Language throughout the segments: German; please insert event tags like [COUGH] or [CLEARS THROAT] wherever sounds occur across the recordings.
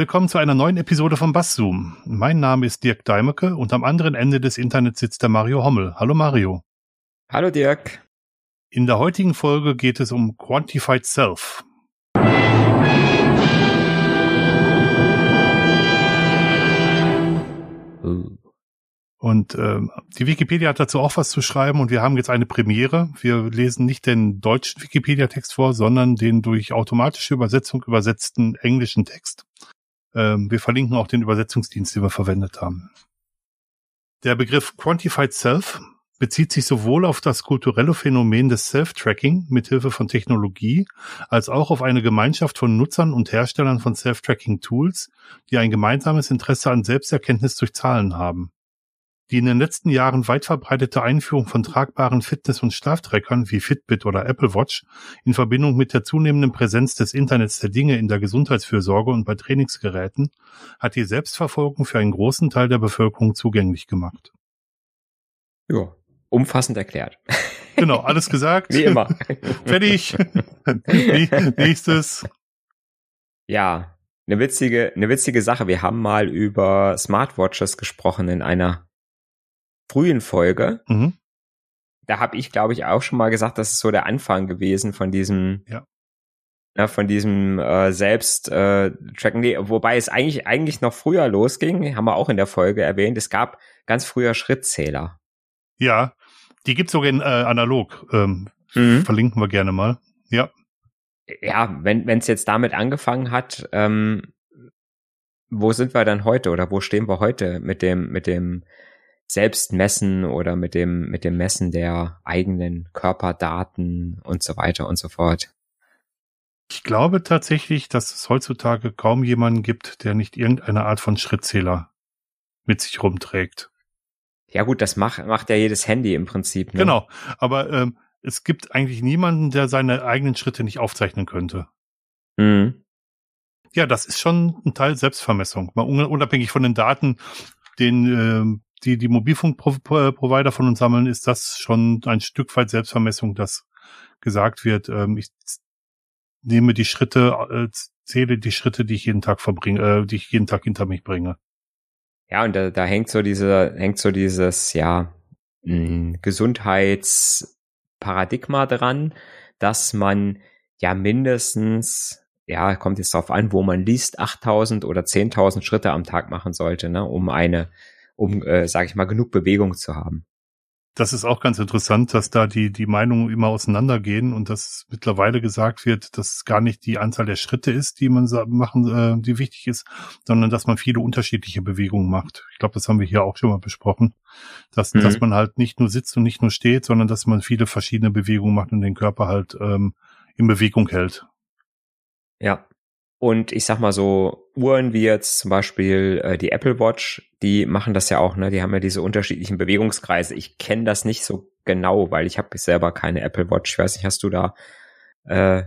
Willkommen zu einer neuen Episode von Basszoom. Mein Name ist Dirk Deimecke und am anderen Ende des Internets sitzt der Mario Hommel. Hallo Mario. Hallo Dirk. In der heutigen Folge geht es um Quantified Self. Uh. Und äh, die Wikipedia hat dazu auch was zu schreiben und wir haben jetzt eine Premiere. Wir lesen nicht den deutschen Wikipedia-Text vor, sondern den durch automatische Übersetzung übersetzten englischen Text. Ähm, wir verlinken auch den Übersetzungsdienst, den wir verwendet haben. Der Begriff Quantified Self bezieht sich sowohl auf das kulturelle Phänomen des Self-Tracking mithilfe von Technologie, als auch auf eine Gemeinschaft von Nutzern und Herstellern von Self-Tracking-Tools, die ein gemeinsames Interesse an Selbsterkenntnis durch Zahlen haben. Die in den letzten Jahren weit verbreitete Einführung von tragbaren Fitness- und Schlaftrackern wie Fitbit oder Apple Watch in Verbindung mit der zunehmenden Präsenz des Internets der Dinge in der Gesundheitsfürsorge und bei Trainingsgeräten hat die Selbstverfolgung für einen großen Teil der Bevölkerung zugänglich gemacht. Ja, umfassend erklärt. Genau, alles gesagt. [LAUGHS] Wie immer. Fertig. Nächstes. Ja, eine witzige, eine witzige Sache. Wir haben mal über Smartwatches gesprochen in einer frühen Folge. Mhm. Da habe ich, glaube ich, auch schon mal gesagt, das ist so der Anfang gewesen von diesem, ja. Ja, von diesem äh, selbst äh, tracken, nee, wobei es eigentlich eigentlich noch früher losging, haben wir auch in der Folge erwähnt. Es gab ganz früher Schrittzähler. Ja, die gibt's sogar in äh, analog. Ähm, mhm. Verlinken wir gerne mal. Ja. Ja, wenn es jetzt damit angefangen hat, ähm, wo sind wir dann heute oder wo stehen wir heute mit dem mit dem selbst messen oder mit dem, mit dem Messen der eigenen Körperdaten und so weiter und so fort. Ich glaube tatsächlich, dass es heutzutage kaum jemanden gibt, der nicht irgendeine Art von Schrittzähler mit sich rumträgt. Ja gut, das macht, macht ja jedes Handy im Prinzip. Ne? Genau, aber ähm, es gibt eigentlich niemanden, der seine eigenen Schritte nicht aufzeichnen könnte. Mhm. Ja, das ist schon ein Teil Selbstvermessung. Mal unabhängig von den Daten, den ähm, die die Mobilfunkprovider von uns sammeln, ist das schon ein Stück weit Selbstvermessung, dass gesagt wird, ähm, ich nehme die Schritte, äh, zähle die Schritte, die ich jeden Tag verbringe, äh, die ich jeden Tag hinter mich bringe. Ja, und da, da hängt so diese, hängt so dieses, ja, hm, Gesundheitsparadigma dran, dass man ja mindestens, ja, kommt jetzt darauf an, wo man liest, 8000 oder 10.000 Schritte am Tag machen sollte, ne, um eine um, äh, sage ich mal, genug Bewegung zu haben. Das ist auch ganz interessant, dass da die, die Meinungen immer auseinandergehen und dass mittlerweile gesagt wird, dass es gar nicht die Anzahl der Schritte ist, die man machen, äh, die wichtig ist, sondern dass man viele unterschiedliche Bewegungen macht. Ich glaube, das haben wir hier auch schon mal besprochen, dass, mhm. dass man halt nicht nur sitzt und nicht nur steht, sondern dass man viele verschiedene Bewegungen macht und den Körper halt ähm, in Bewegung hält. Ja, und ich sag mal so, Uhren wie jetzt zum Beispiel äh, die Apple Watch, die machen das ja auch, ne? Die haben ja diese unterschiedlichen Bewegungskreise. Ich kenne das nicht so genau, weil ich habe selber keine Apple Watch. Ich weiß nicht, hast du da äh,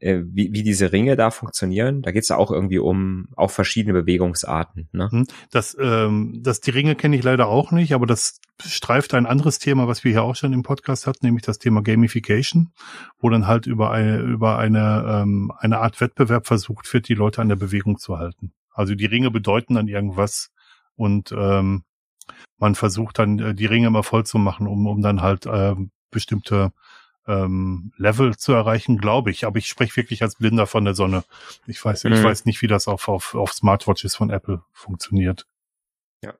äh, wie, wie diese Ringe da funktionieren. Da geht es auch irgendwie um auch verschiedene Bewegungsarten. Ne? Hm, das, ähm, das die Ringe kenne ich leider auch nicht, aber das streift ein anderes Thema, was wir hier auch schon im Podcast hatten, nämlich das Thema Gamification, wo dann halt über eine über eine ähm, eine Art Wettbewerb versucht wird, die Leute an der Bewegung zu halten. Also die Ringe bedeuten dann irgendwas und ähm, man versucht dann äh, die Ringe immer voll zu machen, um um dann halt äh, bestimmte ähm, Level zu erreichen, glaube ich. Aber ich spreche wirklich als Blinder von der Sonne. Ich weiß, mhm. ich weiß nicht, wie das auf, auf, auf Smartwatches von Apple funktioniert. Ja.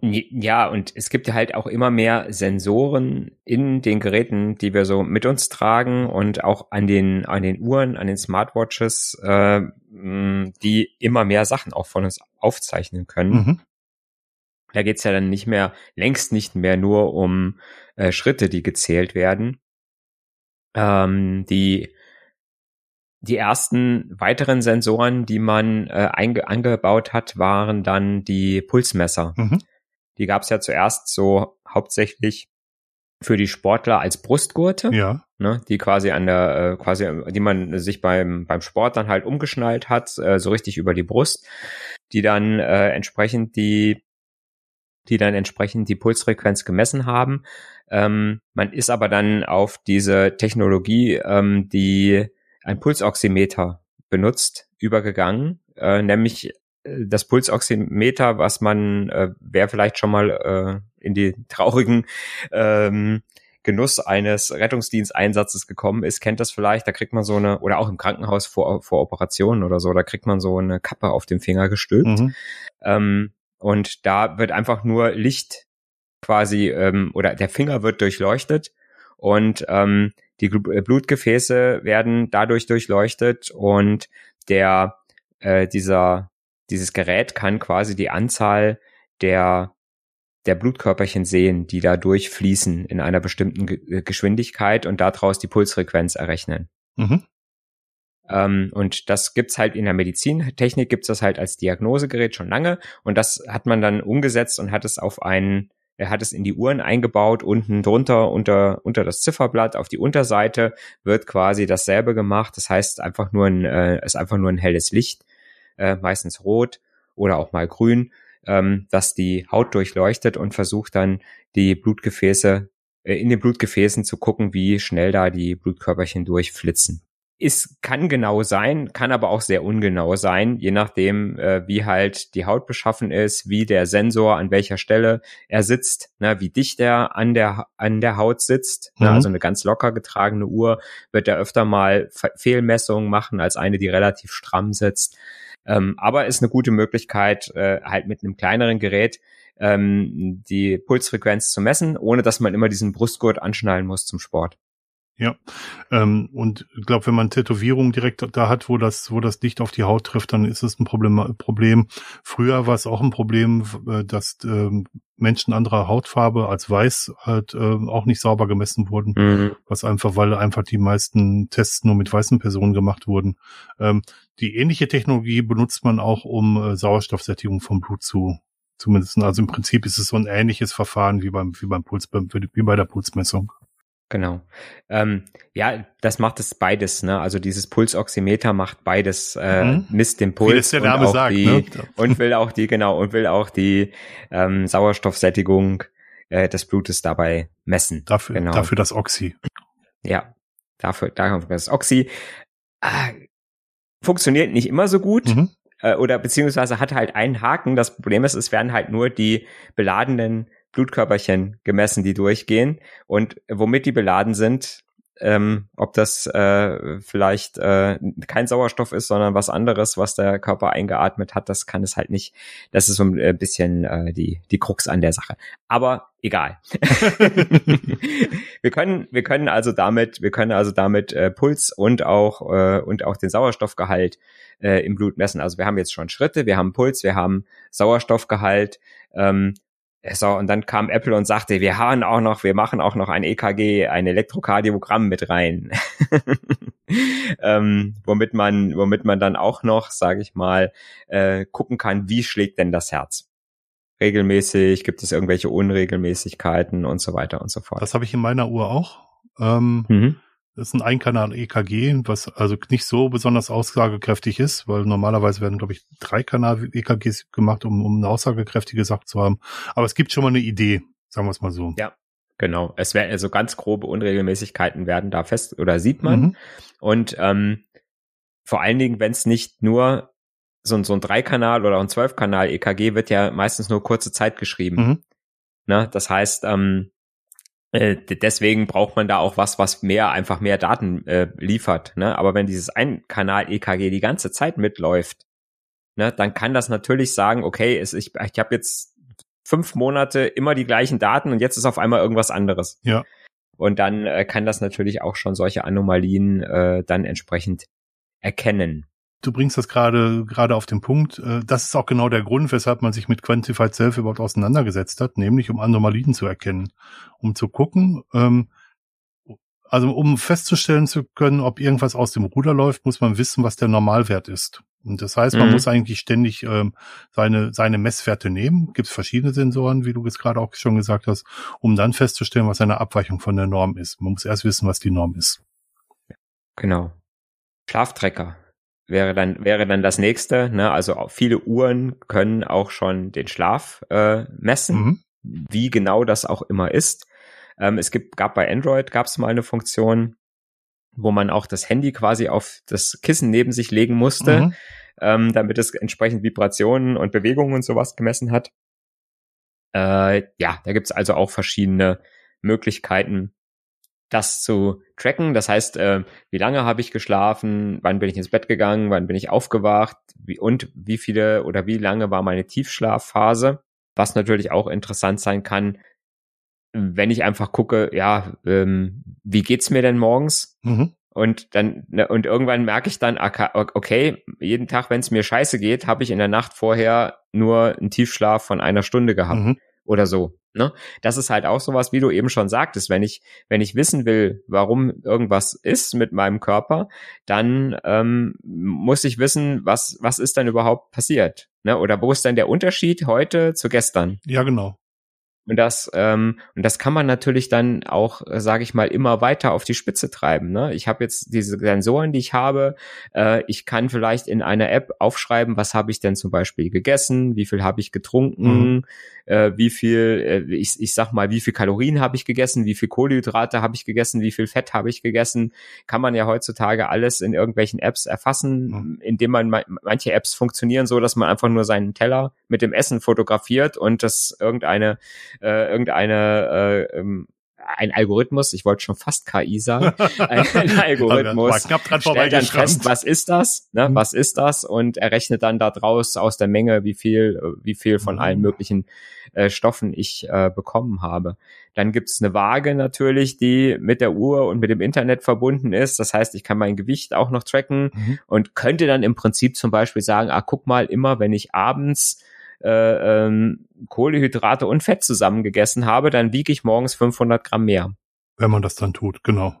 Ja, und es gibt ja halt auch immer mehr Sensoren in den Geräten, die wir so mit uns tragen und auch an den, an den Uhren, an den Smartwatches, äh, die immer mehr Sachen auch von uns aufzeichnen können. Mhm. Da geht's ja dann nicht mehr, längst nicht mehr nur um äh, Schritte, die gezählt werden, ähm, die die ersten weiteren Sensoren, die man äh, angebaut hat, waren dann die Pulsmesser. Mhm. Die gab es ja zuerst so hauptsächlich für die Sportler als Brustgurte, ja. ne, die quasi an der, äh, quasi, die man sich beim beim Sport dann halt umgeschnallt hat, äh, so richtig über die Brust, die dann äh, entsprechend die die dann entsprechend die Pulsfrequenz gemessen haben. Ähm, man ist aber dann auf diese Technologie, ähm, die ein Pulsoximeter benutzt, übergegangen, äh, nämlich äh, das Pulsoximeter, was man, äh, wer vielleicht schon mal äh, in die [LAUGHS] traurigen ähm, Genuss eines Rettungsdiensteinsatzes gekommen ist, kennt das vielleicht, da kriegt man so eine, oder auch im Krankenhaus vor, vor Operationen oder so, da kriegt man so eine Kappe auf dem Finger gestülpt. Mhm. Ähm, und da wird einfach nur Licht quasi, ähm, oder der Finger wird durchleuchtet und ähm, die äh, Blutgefäße werden dadurch durchleuchtet und der äh, dieser dieses Gerät kann quasi die Anzahl der der Blutkörperchen sehen, die da durchfließen in einer bestimmten äh, Geschwindigkeit und daraus die Pulsfrequenz errechnen. Mhm. Ähm, und das gibt's halt in der Medizintechnik gibt's das halt als Diagnosegerät schon lange. Und das hat man dann umgesetzt und hat es auf einen er hat es in die Uhren eingebaut, unten drunter unter, unter das Zifferblatt. Auf die Unterseite wird quasi dasselbe gemacht. Das heißt einfach nur ein, äh, ist einfach nur ein helles Licht, äh, meistens rot oder auch mal grün, ähm, das die Haut durchleuchtet und versucht dann die Blutgefäße, äh, in den Blutgefäßen zu gucken, wie schnell da die Blutkörperchen durchflitzen ist, kann genau sein, kann aber auch sehr ungenau sein, je nachdem, äh, wie halt die Haut beschaffen ist, wie der Sensor an welcher Stelle er sitzt, ne, wie dicht er an der, an der Haut sitzt. Ne, mhm. Ne, also eine ganz locker getragene Uhr wird er öfter mal Fehlmessungen machen als eine, die relativ stramm sitzt. Ähm, aber ist eine gute Möglichkeit, äh, halt mit einem kleineren Gerät ähm, die Pulsfrequenz zu messen, ohne dass man immer diesen Brustgurt anschnallen muss zum Sport. Ja, ähm, und ich glaube, wenn man Tätowierungen direkt da hat, wo das, wo das Licht auf die Haut trifft, dann ist es ein Problem. Problem. Früher war es auch ein Problem, äh, dass ähm, Menschen anderer Hautfarbe als weiß halt äh, auch nicht sauber gemessen wurden, mhm. was einfach, weil einfach die meisten Tests nur mit weißen Personen gemacht wurden. Ähm, die ähnliche Technologie benutzt man auch, um äh, Sauerstoffsättigung vom Blut zu zumindest. Also im Prinzip ist es so ein ähnliches Verfahren wie beim wie beim Puls, wie bei der Pulsmessung. Genau. Ähm, ja, das macht es beides, ne? Also dieses Pulsoximeter macht beides, äh, mhm. misst den Puls der Name und, auch sagt, die, ne? und will auch die, genau, und will auch die ähm, Sauerstoffsättigung äh, des Blutes dabei messen. Dafür, genau. dafür das Oxy. Ja, dafür, dafür das Oxy. Ah, funktioniert nicht immer so gut. Mhm. Äh, oder beziehungsweise hat halt einen Haken. Das Problem ist, es werden halt nur die beladenen Blutkörperchen gemessen, die durchgehen und womit die beladen sind, ähm, ob das äh, vielleicht äh, kein Sauerstoff ist, sondern was anderes, was der Körper eingeatmet hat, das kann es halt nicht. Das ist so ein äh, bisschen äh, die die Krux an der Sache. Aber egal. [LAUGHS] wir können wir können also damit wir können also damit äh, Puls und auch äh, und auch den Sauerstoffgehalt äh, im Blut messen. Also wir haben jetzt schon Schritte, wir haben Puls, wir haben Sauerstoffgehalt. Ähm, so, und dann kam Apple und sagte, wir haben auch noch, wir machen auch noch ein EKG, ein Elektrokardiogramm mit rein. [LAUGHS] ähm, womit man, womit man dann auch noch, sage ich mal, äh, gucken kann, wie schlägt denn das Herz? Regelmäßig, gibt es irgendwelche Unregelmäßigkeiten und so weiter und so fort. Das habe ich in meiner Uhr auch. Ähm, mhm. Das ist ein Einkanal-EKG, was also nicht so besonders aussagekräftig ist, weil normalerweise werden, glaube ich, drei Kanal-EKGs gemacht, um, um eine aussagekräftige Sache zu haben. Aber es gibt schon mal eine Idee, sagen wir es mal so. Ja, genau. Es werden also ganz grobe Unregelmäßigkeiten werden da fest oder sieht man. Mhm. Und ähm, vor allen Dingen, wenn es nicht nur so, ein so ein Dreikanal oder ein Zwölfkanal-EKG wird ja meistens nur kurze Zeit geschrieben. Mhm. Na, das heißt, ähm, äh, deswegen braucht man da auch was, was mehr, einfach mehr Daten äh, liefert. Ne? Aber wenn dieses Ein-Kanal-EKG die ganze Zeit mitläuft, ne, dann kann das natürlich sagen, okay, es, ich, ich habe jetzt fünf Monate immer die gleichen Daten und jetzt ist auf einmal irgendwas anderes. Ja. Und dann äh, kann das natürlich auch schon solche Anomalien äh, dann entsprechend erkennen du bringst das gerade gerade auf den Punkt. Äh, das ist auch genau der Grund, weshalb man sich mit Quantified Self überhaupt auseinandergesetzt hat, nämlich um Anomalien zu erkennen, um zu gucken, ähm, also um festzustellen zu können, ob irgendwas aus dem Ruder läuft, muss man wissen, was der Normalwert ist. Und das heißt, man mhm. muss eigentlich ständig ähm, seine, seine Messwerte nehmen. Gibt es verschiedene Sensoren, wie du es gerade auch schon gesagt hast, um dann festzustellen, was eine Abweichung von der Norm ist. Man muss erst wissen, was die Norm ist. Genau. Schlaftrecker wäre dann wäre dann das nächste. Ne? Also viele Uhren können auch schon den Schlaf äh, messen, mhm. wie genau das auch immer ist. Ähm, es gibt gab bei Android gab es mal eine Funktion, wo man auch das Handy quasi auf das Kissen neben sich legen musste. Mhm. ähm, damit es entsprechend Vibrationen und Bewegungen und sowas gemessen hat. Äh, ja, da gibt's also auch verschiedene Möglichkeiten, das zu tracken. Das heißt, äh, wie lange habe ich geschlafen, wann bin ich ins Bett gegangen, wann bin ich aufgewacht wie, und wie viele oder wie lange war meine Tiefschlafphase. Was natürlich auch interessant sein kann, wenn ich einfach gucke, ja, ähm, wie geht's mir denn morgens? Mhm. Und dann, ne, und irgendwann merke ich dann, okay, jeden Tag, wenn es mir scheiße geht, habe ich in der Nacht vorher nur einen Tiefschlaf von einer Stunde gehabt. Mhm. Oder so. Ne? Das ist halt auch sowas, wie du eben schon sagtest, wenn ich, wenn ich wissen will, warum irgendwas ist mit meinem Körper, dann ähm, muss ich wissen, was, was ist denn überhaupt passiert. Ne? Oder wo ist denn der Unterschied heute zu gestern? Ja, genau. Und das, ähm, und das kann man natürlich dann auch, äh, sage ich mal, immer weiter auf die Spitze treiben. Ne? Ich habe jetzt diese Sensoren, die ich habe. Äh, ich kann vielleicht in einer App aufschreiben, was habe ich denn zum Beispiel gegessen, wie viel habe ich getrunken, mhm. äh, wie viel, äh, ich, ich sag mal, wie viel Kalorien habe ich gegessen, wie viel Kohlenhydrate habe ich gegessen, wie viel Fett habe ich gegessen. Kann man ja heutzutage alles in irgendwelchen Apps erfassen, mhm. indem man manche Apps funktionieren so, dass man einfach nur seinen Teller mit dem Essen fotografiert und das irgendeine äh, irgendeine äh, ähm, ein Algorithmus, ich wollte schon fast KI sagen, [LAUGHS] ein, ein Algorithmus stellt dann fest, was ist das, ne, mhm. was ist das und er rechnet dann daraus aus der Menge, wie viel, wie viel von mhm. allen möglichen äh, Stoffen ich äh, bekommen habe. Dann gibt's eine Waage natürlich, die mit der Uhr und mit dem Internet verbunden ist. Das heißt, ich kann mein Gewicht auch noch tracken mhm. und könnte dann im Prinzip zum Beispiel sagen, ah, guck mal, immer wenn ich abends äh, ähm, Kohlehydrate und Fett zusammen gegessen habe, dann wiege ich morgens 500 Gramm mehr. Wenn man das dann tut, genau.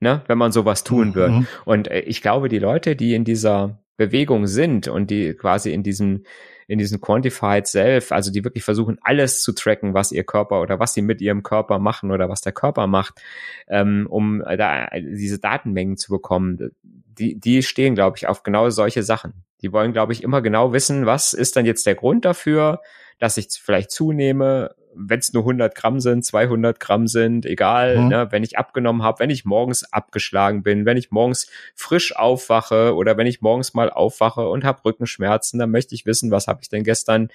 Ne, wenn man sowas tun mhm. wird. Und äh, ich glaube, die Leute, die in dieser Bewegung sind und die quasi in diesem in diesem Quantified Self, also die wirklich versuchen, alles zu tracken, was ihr Körper oder was sie mit ihrem Körper machen oder was der Körper macht, ähm, um da diese Datenmengen zu bekommen, die, die stehen, glaube ich, auf genau solche Sachen. Die wollen, glaube ich, immer genau wissen, was ist dann jetzt der Grund dafür, dass ich vielleicht zunehme, wenn es nur 100 Gramm sind, 200 Gramm sind, egal, mhm. ne, wenn ich abgenommen habe, wenn ich morgens abgeschlagen bin, wenn ich morgens frisch aufwache oder wenn ich morgens mal aufwache und habe Rückenschmerzen, dann möchte ich wissen, was habe ich denn gestern,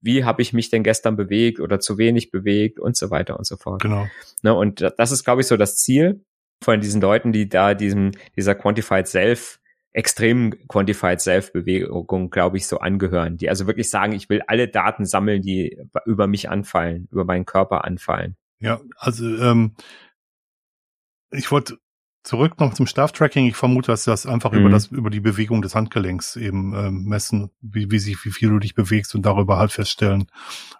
wie habe ich mich denn gestern bewegt oder zu wenig bewegt und so weiter und so fort. Genau. Ne, und das ist, glaube ich, so das Ziel von diesen Leuten, die da diesem, dieser Quantified Self extremen Quantified Self-Bewegung, glaube ich, so angehören, die also wirklich sagen, ich will alle Daten sammeln, die über mich anfallen, über meinen Körper anfallen. Ja, also ähm, ich wollte zurück noch zum Schlaftracking. Ich vermute, dass sie das einfach mhm. über das über die Bewegung des Handgelenks eben ähm, messen, wie, wie sich wie viel du dich bewegst und darüber halt feststellen,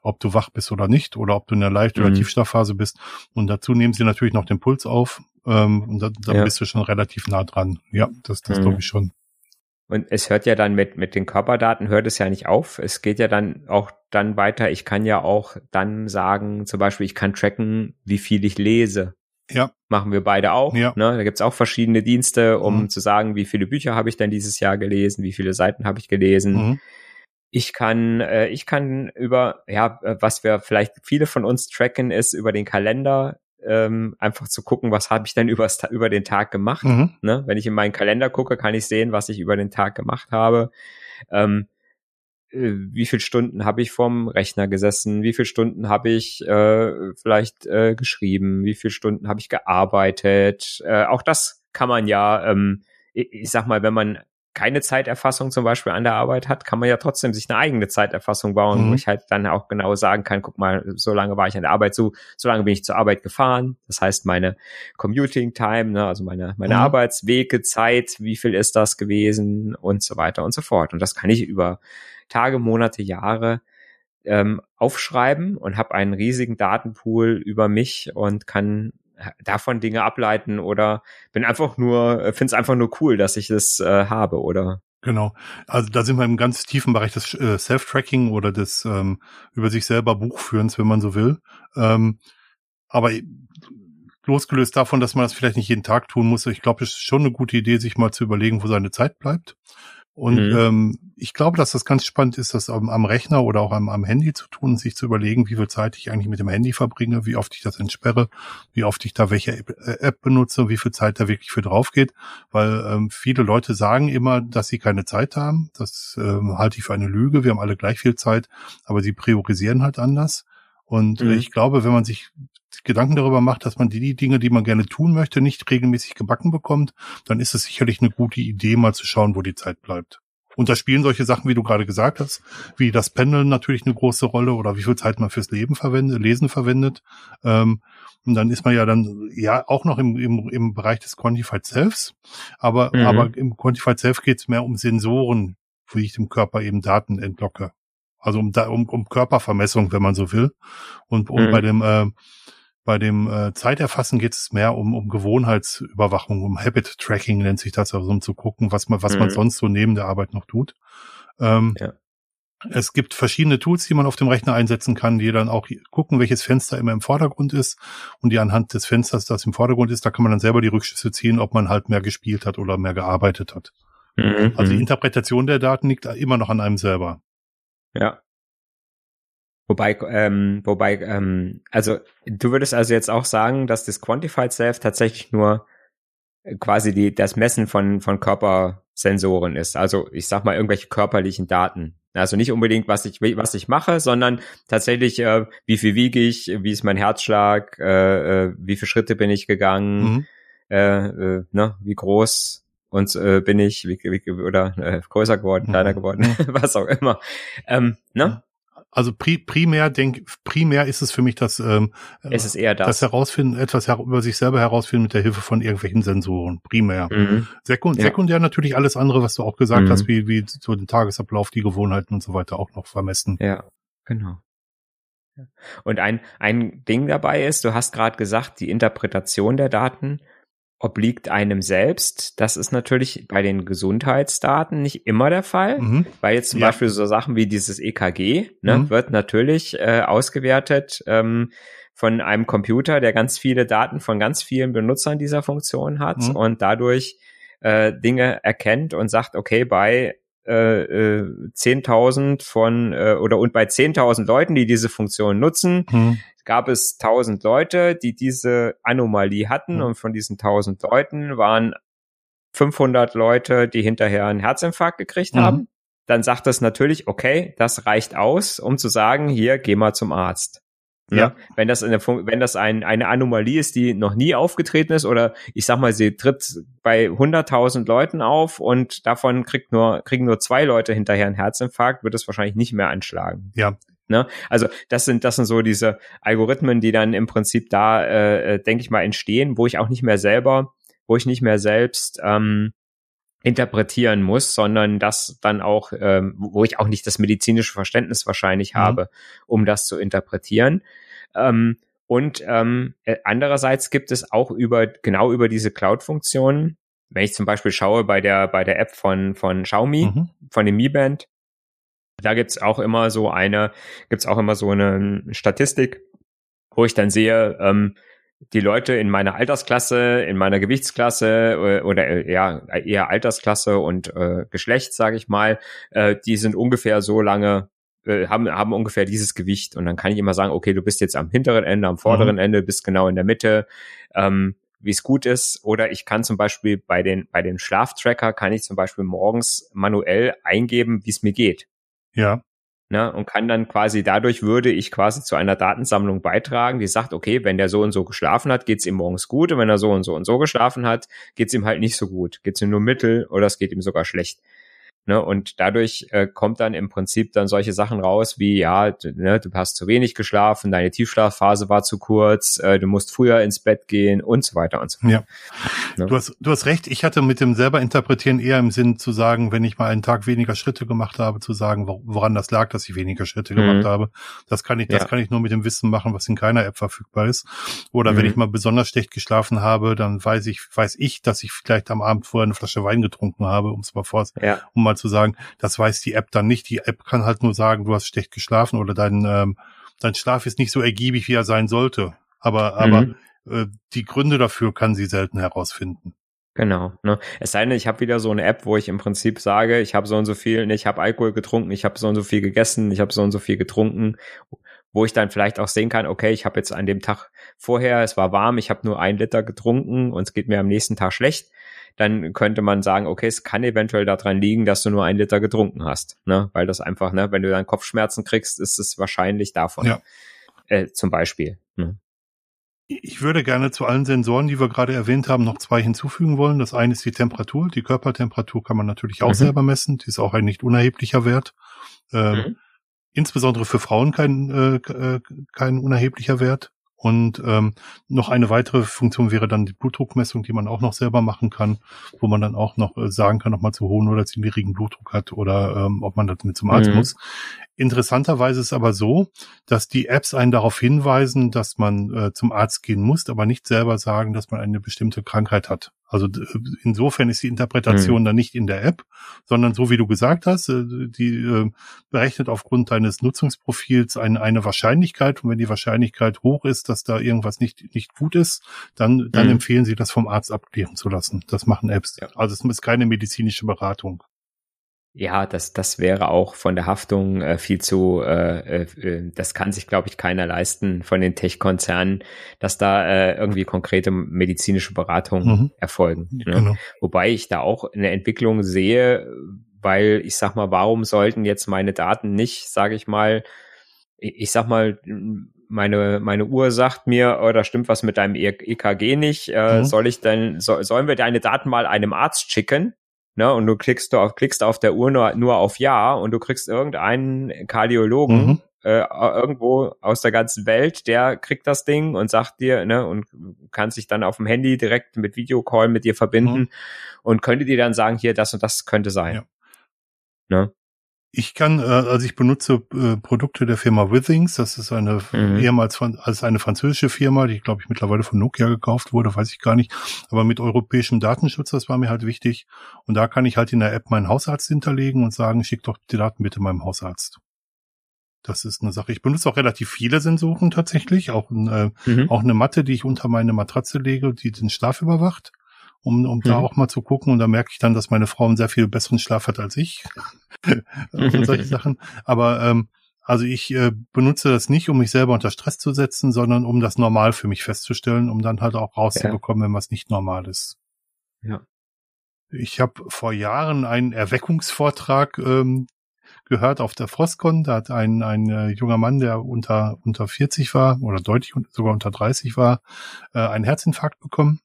ob du wach bist oder nicht oder ob du in der Leicht- oder mhm. Tiefschlafphase bist. Und dazu nehmen sie natürlich noch den Puls auf ähm, und da, da ja. bist du schon relativ nah dran. Ja, das, das mhm. glaube ich schon. Und es hört ja dann mit, mit den Körperdaten hört es ja nicht auf. Es geht ja dann auch dann weiter. Ich kann ja auch dann sagen, zum Beispiel, ich kann tracken, wie viel ich lese. Ja. Machen wir beide auch. Ja. Ne? Da gibt's auch verschiedene Dienste, um mhm. zu sagen, wie viele Bücher habe ich denn dieses Jahr gelesen, wie viele Seiten habe ich gelesen. Mhm. Ich kann, äh, ich kann über, ja, was wir vielleicht viele von uns tracken, ist über den Kalender ähm, einfach zu gucken, was habe ich denn übers, über den Tag gemacht. Mhm. Ne? Wenn ich in meinen Kalender gucke, kann ich sehen, was ich über den Tag gemacht habe. Ähm, äh, wie viele Stunden habe ich vorm Rechner gesessen, wie viele Stunden habe ich äh, vielleicht äh, geschrieben, wie viele Stunden habe ich gearbeitet. Äh, auch das kann man ja, ähm, ich, ich sag mal, wenn man keine Zeiterfassung zum Beispiel an der Arbeit hat, kann man ja trotzdem sich eine eigene Zeiterfassung bauen, mhm. wo ich halt dann auch genau sagen kann, guck mal, so lange war ich an der Arbeit, so, so lange bin ich zur Arbeit gefahren. Das heißt, meine Commuting Time, ne, also meine, meine mhm. Arbeitswege, Zeit, wie viel ist das gewesen und so weiter und so fort. Und das kann ich über Tage, Monate, Jahre ähm, aufschreiben und habe einen riesigen Datenpool über mich und kann davon Dinge ableiten oder bin einfach nur, äh, finde es einfach nur cool, dass ich das äh, habe oder Genau. Also da sind wir im ganz tiefen Bereich des äh, Self-Tracking oder des ähm, über sich selber Buchführens, wenn man so will. Ähm, aber losgelöst davon, dass man das vielleicht nicht jeden Tag tun muss, ich glaube, es ist schon eine gute Idee, sich mal zu überlegen, wo seine Zeit bleibt. Und mhm. ähm, ich glaube, dass das ganz spannend ist, das am, am Rechner oder auch am, am, Handy zu tun, sich zu überlegen, wie viel Zeit ich eigentlich mit dem Handy verbringe, wie oft ich das entsperre, wie oft ich da welche App, äh, App benutze, wie viel Zeit da wirklich für drauf geht. Weil ähm, viele Leute sagen immer, dass sie keine Zeit haben. Das ähm, halte ich für eine Lüge. Wir haben alle gleich viel Zeit, aber sie priorisieren halt anders. Und äh, mhm. ich glaube, wenn man sich Gedanken darüber macht, dass man die Dinge, die man gerne tun möchte, nicht regelmäßig gebacken bekommt, dann ist es sicherlich eine gute Idee, mal zu schauen, wo die Zeit bleibt. Und da spielen solche Sachen, wie du gerade gesagt hast, wie das Pendeln natürlich eine große Rolle oder wie viel Zeit man fürs Leben verwendet, Lesen verwendet. Ähm, und dann ist man ja dann ja auch noch im, im, im Bereich des Quantified Selfs. Aber, mhm. aber im Quantified Self geht es mehr um Sensoren, wie ich dem Körper eben Daten entlocke. Also um, um, um Körpervermessung, wenn man so will. Und, und mhm. bei dem äh, bei dem äh, Zeiterfassen geht es mehr um, um Gewohnheitsüberwachung, um Habit Tracking nennt sich das, also um zu gucken, was man, was mhm. man sonst so neben der Arbeit noch tut. Ähm, ja. Es gibt verschiedene Tools, die man auf dem Rechner einsetzen kann, die dann auch gucken, welches Fenster immer im Vordergrund ist und die anhand des Fensters, das im Vordergrund ist, da kann man dann selber die Rückschlüsse ziehen, ob man halt mehr gespielt hat oder mehr gearbeitet hat. Mhm. Also die mhm. Interpretation der Daten liegt immer noch an einem selber. Ja. Wobei, ähm, wobei, ähm, also du würdest also jetzt auch sagen, dass das Quantified Self tatsächlich nur quasi die, das Messen von, von Körpersensoren ist. Also ich sag mal irgendwelche körperlichen Daten. Also nicht unbedingt, was ich, was ich mache, sondern tatsächlich, äh, wie viel wiege ich, wie ist mein Herzschlag, äh, äh, wie viele Schritte bin ich gegangen, mhm. äh, äh, ne, wie groß und äh, bin ich, wie, wie, oder äh, größer geworden, kleiner mhm. geworden, [LAUGHS] mhm. was auch immer. Ähm, ne? Also pri primär denk, primär ist es für mich das, ähm, es ist eher das. das herausfinden, etwas her über sich selber herausfinden mit der Hilfe von irgendwelchen Sensoren. Primär. Mhm. Sekund ja. Sekundär natürlich alles andere, was du auch gesagt mhm. hast, wie, wie so den Tagesablauf, die Gewohnheiten und so weiter auch noch vermessen. Ja, genau. Und ein, ein Ding dabei ist, du hast gerade gesagt, die Interpretation der Daten obliegt einem selbst. Das ist natürlich bei den Gesundheitsdaten nicht immer der Fall, mhm. weil jetzt zum ja. Beispiel so Sachen wie dieses EKG ne, mhm. wird natürlich äh, ausgewertet ähm, von einem Computer, der ganz viele Daten von ganz vielen Benutzern dieser Funktion hat mhm. und dadurch äh, Dinge erkennt und sagt, okay, bei äh, äh, 10.000 von äh, oder und bei 10.000 Leuten, die diese Funktion nutzen, mhm gab es 1000 Leute, die diese Anomalie hatten mhm. und von diesen 1000 Leuten waren 500 Leute, die hinterher einen Herzinfarkt gekriegt mhm. haben. Dann sagt das natürlich, okay, das reicht aus, um zu sagen, hier, geh mal zum Arzt. Ja. ja. Wenn das eine, wenn das ein, eine Anomalie ist, die noch nie aufgetreten ist oder ich sag mal, sie tritt bei 100.000 Leuten auf und davon kriegt nur, kriegen nur zwei Leute hinterher einen Herzinfarkt, wird es wahrscheinlich nicht mehr anschlagen. Ja. Ne? Also das sind das sind so diese Algorithmen, die dann im Prinzip da, äh, äh, denke ich mal, entstehen, wo ich auch nicht mehr selber, wo ich nicht mehr selbst ähm, interpretieren muss, sondern das dann auch, ähm, wo ich auch nicht das medizinische Verständnis wahrscheinlich mhm. habe, um das zu interpretieren. Ähm, und ähm, äh, andererseits gibt es auch über genau über diese Cloud-Funktionen, wenn ich zum Beispiel schaue bei der bei der App von von Xiaomi, mhm. von dem Mi Band, da gibt's auch immer so eine, gibt's auch immer so eine Statistik, wo ich dann sehe, ähm, die Leute in meiner Altersklasse, in meiner Gewichtsklasse äh, oder äh, ja eher Altersklasse und äh, Geschlecht, sage ich mal, äh, die sind ungefähr so lange äh, haben haben ungefähr dieses Gewicht und dann kann ich immer sagen, okay, du bist jetzt am hinteren Ende, am vorderen mhm. Ende, bist genau in der Mitte, ähm, wie es gut ist. Oder ich kann zum Beispiel bei den bei dem Schlaftracker kann ich zum Beispiel morgens manuell eingeben, wie es mir geht. Ja. Ne, und kann dann quasi, dadurch würde ich quasi zu einer Datensammlung beitragen, die sagt, okay, wenn der so und so geschlafen hat, geht's ihm morgens gut und wenn er so und so und so geschlafen hat, geht's ihm halt nicht so gut. Geht's ihm nur mittel oder es geht ihm sogar schlecht. Ne, und dadurch äh, kommt dann im Prinzip dann solche Sachen raus wie, ja, du, ne, du hast zu wenig geschlafen, deine Tiefschlafphase war zu kurz, äh, du musst früher ins Bett gehen und so weiter und so fort. Ja. Ne? Du, hast, du hast recht, ich hatte mit dem selber interpretieren eher im Sinn zu sagen, wenn ich mal einen Tag weniger Schritte gemacht habe, zu sagen, woran das lag, dass ich weniger Schritte mhm. gemacht habe. Das kann ich, das ja. kann ich nur mit dem Wissen machen, was in keiner App verfügbar ist. Oder mhm. wenn ich mal besonders schlecht geschlafen habe, dann weiß ich, weiß ich, dass ich vielleicht am Abend vorher eine Flasche Wein getrunken habe, um es mal vor, ja. um mal zu sagen, das weiß die App dann nicht. Die App kann halt nur sagen, du hast schlecht geschlafen oder dein, ähm, dein Schlaf ist nicht so ergiebig, wie er sein sollte. Aber, aber mhm. äh, die Gründe dafür kann sie selten herausfinden. Genau. Ne? Es sei denn, ich habe wieder so eine App, wo ich im Prinzip sage, ich habe so und so viel, ich habe Alkohol getrunken, ich habe so und so viel gegessen, ich habe so und so viel getrunken, wo ich dann vielleicht auch sehen kann, okay, ich habe jetzt an dem Tag vorher, es war warm, ich habe nur ein Liter getrunken und es geht mir am nächsten Tag schlecht. Dann könnte man sagen, okay, es kann eventuell daran liegen, dass du nur ein Liter getrunken hast, ne? Weil das einfach, ne, wenn du dann Kopfschmerzen kriegst, ist es wahrscheinlich davon. Ja. Äh, zum Beispiel. Ne? Ich würde gerne zu allen Sensoren, die wir gerade erwähnt haben, noch zwei hinzufügen wollen. Das eine ist die Temperatur. Die Körpertemperatur kann man natürlich auch mhm. selber messen. Die ist auch ein nicht unerheblicher Wert. Ähm, mhm. Insbesondere für Frauen kein, äh, äh kein unerheblicher Wert. Und ähm, noch eine weitere Funktion wäre dann die Blutdruckmessung, die man auch noch selber machen kann, wo man dann auch noch äh, sagen kann, ob man zu hohen oder zu niedrigen Blutdruck hat oder ähm, ob man damit zum Arzt mhm. muss. Interessanterweise ist aber so, dass die Apps einen darauf hinweisen, dass man äh, zum Arzt gehen muss, aber nicht selber sagen, dass man eine bestimmte Krankheit hat. Also insofern ist die Interpretation mhm. dann nicht in der App, sondern so wie du gesagt hast, äh, die äh, berechnet aufgrund deines Nutzungsprofils eine, eine Wahrscheinlichkeit und wenn die Wahrscheinlichkeit hoch ist, dass da irgendwas nicht nicht gut ist, dann dann mhm. empfehlen sie das vom Arzt abklären zu lassen. Das machen Apps. Ja. Also es ist keine medizinische Beratung. Ja, das, das wäre auch von der Haftung äh, viel zu, äh, äh, das kann sich, glaube ich, keiner leisten von den Tech-Konzernen, dass da äh, irgendwie konkrete medizinische Beratungen mhm. erfolgen. Ne? Genau. Wobei ich da auch eine Entwicklung sehe, weil ich sag mal, warum sollten jetzt meine Daten nicht, sage ich mal, ich sag mal, meine, meine Uhr sagt mir, oh, da stimmt was mit deinem EKG nicht, äh, mhm. soll ich denn, so, sollen wir deine Daten mal einem Arzt schicken? Ne, und du klickst du auf, klickst auf der Uhr nur, nur auf Ja und du kriegst irgendeinen Kardiologen mhm. äh, irgendwo aus der ganzen Welt, der kriegt das Ding und sagt dir, ne, und kann sich dann auf dem Handy direkt mit Videocall mit dir verbinden mhm. und könnte dir dann sagen, hier, das und das könnte sein. Ja. Ne? Ich kann, äh, also ich benutze äh, Produkte der Firma Withings. Das ist eine mhm. ehemals von, also eine französische Firma, die glaube ich mittlerweile von Nokia gekauft wurde, weiß ich gar nicht. Aber mit europäischem Datenschutz, das war mir halt wichtig. Und da kann ich halt in der App meinen Hausarzt hinterlegen und sagen, schick doch die Daten bitte meinem Hausarzt. Das ist eine Sache. Ich benutze auch relativ viele Sensoren tatsächlich, auch, äh, mhm. auch eine Matte, die ich unter meine Matratze lege, die den Schlaf überwacht um, um mhm. da auch mal zu gucken. Und da merke ich dann, dass meine Frau einen sehr viel besseren Schlaf hat als ich. [LAUGHS] und solche Sachen. Aber ähm, also ich äh, benutze das nicht, um mich selber unter Stress zu setzen, sondern um das normal für mich festzustellen, um dann halt auch rauszubekommen, ja. wenn was nicht normal ist. Ja. Ich habe vor Jahren einen Erweckungsvortrag ähm, gehört auf der Frostcon. Da hat ein, ein äh, junger Mann, der unter, unter 40 war oder deutlich sogar unter 30 war, äh, einen Herzinfarkt bekommen.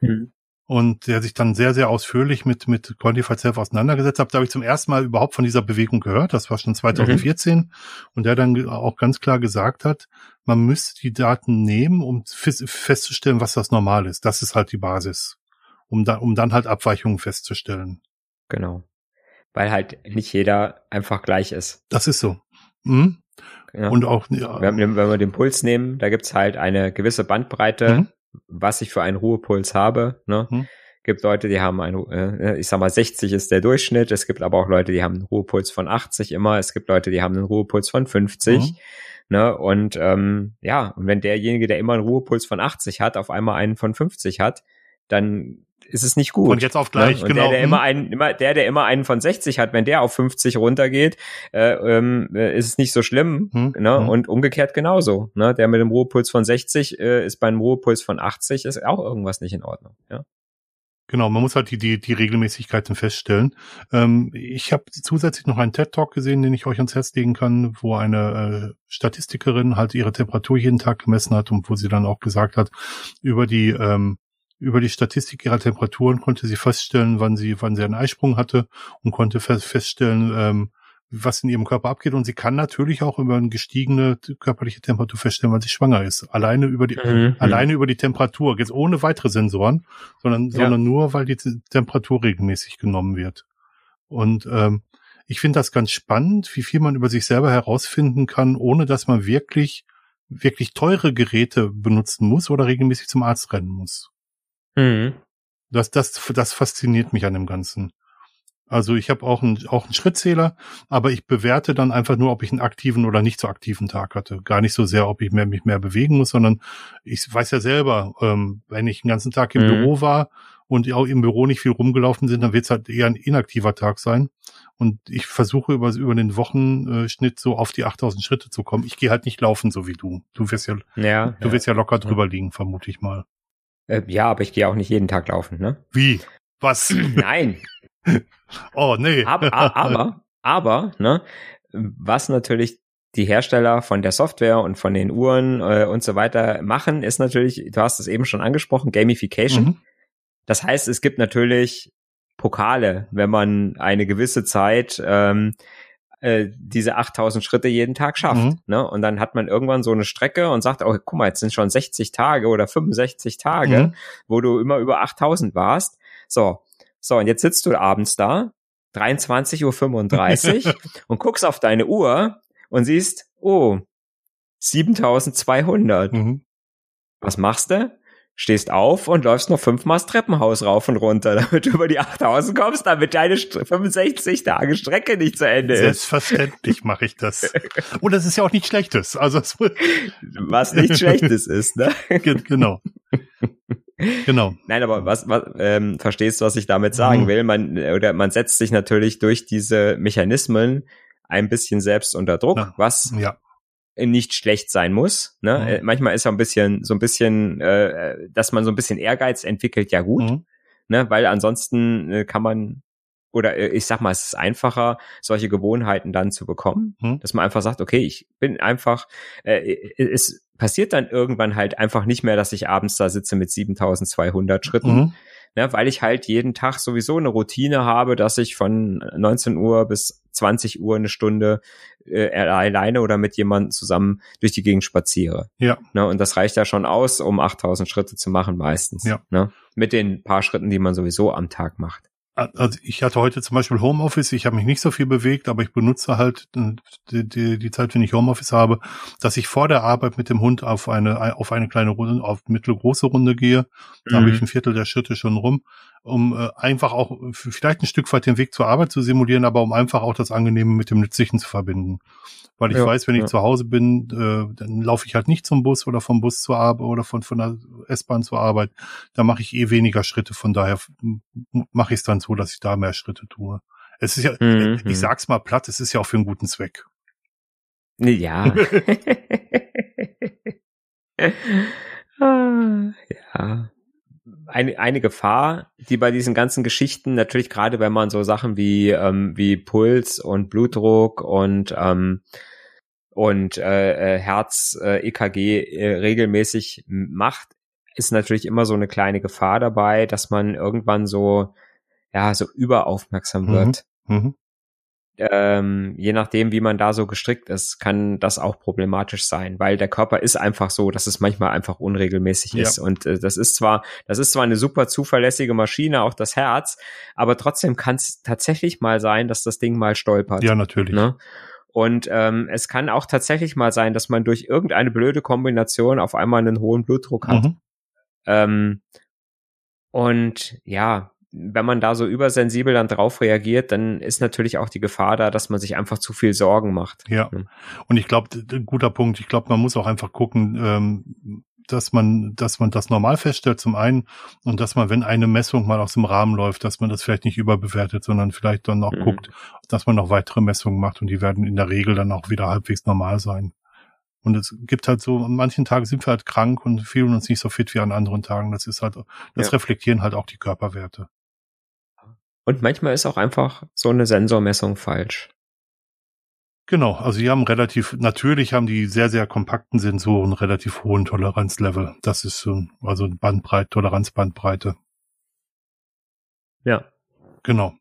Mhm und der sich dann sehr, sehr ausführlich mit, mit Quantified Self auseinandergesetzt hat. Da habe ich zum ersten Mal überhaupt von dieser Bewegung gehört. Das war schon 2014. Mhm. Und der dann auch ganz klar gesagt hat, man müsste die Daten nehmen, um festzustellen, was das normal ist. Das ist halt die Basis. Um dann, um dann halt Abweichungen festzustellen. Genau. Weil halt nicht jeder einfach gleich ist. Das ist so. Mhm. Ja. Und auch, ja. wenn, wenn wir den Puls nehmen, da gibt's halt eine gewisse Bandbreite, mhm was ich für einen Ruhepuls habe. Ne? Hm. Gibt Leute, die haben einen, äh, ich sag mal, 60 ist der Durchschnitt. Es gibt aber auch Leute, die haben einen Ruhepuls von 80 immer. Es gibt Leute, die haben einen Ruhepuls von 50. Mhm. Ne? Und ähm, ja, und wenn derjenige, der immer einen Ruhepuls von 80 hat, auf einmal einen von 50 hat, dann ist es nicht gut. Und jetzt auf gleich, ne? Und genau. Der, der immer einen, immer, der, der immer einen von 60 hat, wenn der auf 50 runtergeht, äh, ähm, äh, ist es nicht so schlimm. Hm, ne? Hm. Und umgekehrt genauso. Ne? Der mit dem Ruhepuls von 60 äh, ist beim Ruhepuls von 80, ist auch irgendwas nicht in Ordnung. Ja. Genau, man muss halt die, die, die Regelmäßigkeiten feststellen. Ähm, ich habe zusätzlich noch einen TED-Talk gesehen, den ich euch ans Herz legen kann, wo eine äh, Statistikerin halt ihre Temperatur jeden Tag gemessen hat und wo sie dann auch gesagt hat, über die ähm, über die Statistik ihrer Temperaturen konnte sie feststellen, wann sie, wann sie einen Eisprung hatte und konnte feststellen, ähm, was in ihrem Körper abgeht. Und sie kann natürlich auch über eine gestiegene körperliche Temperatur feststellen, weil sie schwanger ist. Alleine über die, mhm. mhm. alleine über die Temperatur, jetzt ohne weitere Sensoren, sondern, ja. sondern nur, weil die Temperatur regelmäßig genommen wird. Und ähm, ich finde das ganz spannend, wie viel man über sich selber herausfinden kann, ohne dass man wirklich, wirklich teure Geräte benutzen muss oder regelmäßig zum Arzt rennen muss. Mhm. Das, das, das fasziniert mich an dem Ganzen. Also ich habe auch einen, auch einen Schrittzähler, aber ich bewerte dann einfach nur, ob ich einen aktiven oder nicht so aktiven Tag hatte. Gar nicht so sehr, ob ich mehr, mich mehr bewegen muss, sondern ich weiß ja selber, ähm, wenn ich den ganzen Tag im mhm. Büro war und auch im Büro nicht viel rumgelaufen sind, dann wird es halt eher ein inaktiver Tag sein. Und ich versuche über, über den Wochenschnitt so auf die 8000 Schritte zu kommen. Ich gehe halt nicht laufen, so wie du. Du wirst ja, ja du wirst ja locker drüber liegen, vermute ich mal. Äh, ja, aber ich gehe auch nicht jeden Tag laufen, ne? Wie? Was? [CLEARS THROAT] [LAUGHS] Nein. oh, nee. Aber, aber, aber, ne, was natürlich die Hersteller von der Software und von den Uhren äh, und so weiter machen, ist natürlich, du hast es eben schon angesprochen, Gamification. Mhm. Das heißt, es gibt natürlich Pokale, wenn man eine gewisse Zeit ähm, äh, diese 8000 Schritte jeden Tag schafft. Mhm. Ne? Und dann hat man irgendwann so eine Strecke und sagt, oh, guck mal, jetzt sind schon 60 Tage oder 65 Tage, mhm. wo du immer über 8000 warst. So, so, und jetzt sitzt du abends da, 23.35 Uhr [LAUGHS] und guckst auf deine Uhr und siehst, oh, 7200. Mhm. Was machst du? Stehst auf und läufst noch fünfmal das Treppenhaus rauf und runter, [LAUGHS] damit du über die 8000 kommst, damit deine 65 Tage Strecke nicht zu Ende ist. Selbstverständlich mache ich das. [LAUGHS] Und das ist ja auch nichts Schlechtes. Also was nicht [LAUGHS] Schlechtes ist, ne? Genau. Genau. Nein, aber was, was ähm, verstehst du, was ich damit sagen mhm. will? Man oder man setzt sich natürlich durch diese Mechanismen ein bisschen selbst unter Druck, ja. was ja. Nicht schlecht sein muss. Ne? Mhm. Äh, manchmal ist ja ein bisschen so ein bisschen, äh, dass man so ein bisschen Ehrgeiz entwickelt, ja gut, mhm. ne? weil ansonsten äh, kann man oder äh, ich sag mal, es ist einfacher, solche Gewohnheiten dann zu bekommen, hm. dass man einfach sagt, okay, ich bin einfach, äh, es passiert dann irgendwann halt einfach nicht mehr, dass ich abends da sitze mit 7200 Schritten, mhm. ne, weil ich halt jeden Tag sowieso eine Routine habe, dass ich von 19 Uhr bis 20 Uhr eine Stunde äh, alleine oder mit jemandem zusammen durch die Gegend spaziere. Ja. Ne, und das reicht ja schon aus, um 8000 Schritte zu machen meistens. Ja. Ne, mit den paar Schritten, die man sowieso am Tag macht also ich hatte heute zum Beispiel Homeoffice, ich habe mich nicht so viel bewegt, aber ich benutze halt äh, die, die, die Zeit, wenn ich Homeoffice habe, dass ich vor der Arbeit mit dem Hund auf eine, auf eine kleine Runde, auf mittelgroße Runde gehe. Da mhm. habe ich ein Viertel der Schritte schon rum, um äh, einfach auch vielleicht ein Stück weit den Weg zur Arbeit zu simulieren, aber um einfach auch das Angenehme mit dem Nützlichen zu verbinden weil ich ja, weiß, wenn ich ja. zu Hause bin, äh, dann laufe ich halt nicht zum Bus oder vom Bus zur Arbeit oder von, von der S-Bahn zur Arbeit. Da mache ich eh weniger Schritte, von daher mache ich es dann so, dass ich da mehr Schritte tue. Es ist ja, mhm. ich sag's mal platt, es ist ja auch für einen guten Zweck. Ja. [LAUGHS] Ah, ja. Eine, eine Gefahr, die bei diesen ganzen Geschichten natürlich gerade, wenn man so Sachen wie ähm, wie Puls und Blutdruck und ähm, und äh, äh Herz äh, EKG äh, regelmäßig macht, ist natürlich immer so eine kleine Gefahr dabei, dass man irgendwann so ja so überaufmerksam mhm. wird. Mhm ähm, je nachdem, wie man da so gestrickt ist, kann das auch problematisch sein, weil der Körper ist einfach so, dass es manchmal einfach unregelmäßig ja. ist. Und äh, das ist zwar, das ist zwar eine super zuverlässige Maschine, auch das Herz, aber trotzdem kann es tatsächlich mal sein, dass das Ding mal stolpert. Ja, natürlich. Ne? Und ähm, es kann auch tatsächlich mal sein, dass man durch irgendeine blöde Kombination auf einmal einen hohen Blutdruck hat. Mhm. Ähm, und ja, wenn man da so übersensibel dann drauf reagiert, dann ist natürlich auch die Gefahr da, dass man sich einfach zu viel Sorgen macht. Ja. Und ich glaube, guter Punkt. Ich glaube, man muss auch einfach gucken, ähm, dass man, dass man das normal feststellt zum einen und dass man, wenn eine Messung mal aus dem Rahmen läuft, dass man das vielleicht nicht überbewertet, sondern vielleicht dann noch mhm. guckt, dass man noch weitere Messungen macht und die werden in der Regel dann auch wieder halbwegs normal sein. Und es gibt halt so, an manchen Tagen sind wir halt krank und fühlen uns nicht so fit wie an anderen Tagen. Das ist halt, das ja. reflektieren halt auch die Körperwerte. Und manchmal ist auch einfach so eine Sensormessung falsch. Genau, also die haben relativ, natürlich haben die sehr, sehr kompakten Sensoren relativ hohen Toleranzlevel. Das ist so, also Bandbreite, Toleranzbandbreite. Ja. Genau.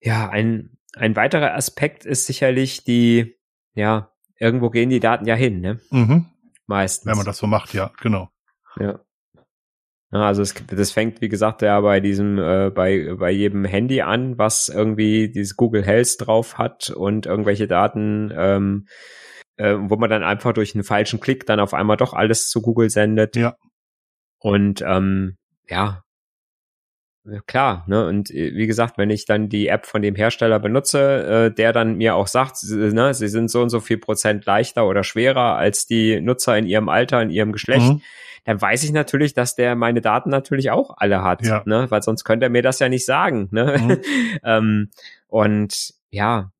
Ja, ein, ein weiterer Aspekt ist sicherlich die, ja, irgendwo gehen die Daten ja hin, ne? Mhm. Meistens. Wenn man das so macht, ja, genau. Ja. Ja, also es, das fängt, wie gesagt, ja bei diesem, äh, bei, bei jedem Handy an, was irgendwie dieses Google Health drauf hat und irgendwelche Daten, ähm, äh, wo man dann einfach durch einen falschen Klick dann auf einmal doch alles zu Google sendet. Ja. Und ähm, ja, klar, ne? Und äh, wie gesagt, wenn ich dann die App von dem Hersteller benutze, äh, der dann mir auch sagt, ne, sie sind so und so viel Prozent leichter oder schwerer als die Nutzer in ihrem Alter, in ihrem Geschlecht, mhm. dann weiß ich natürlich, dass der meine Daten natürlich auch alle hat, ja. ne? Weil sonst könnte er mir das ja nicht sagen, ne? Mhm. [LAUGHS] ähm, und ja,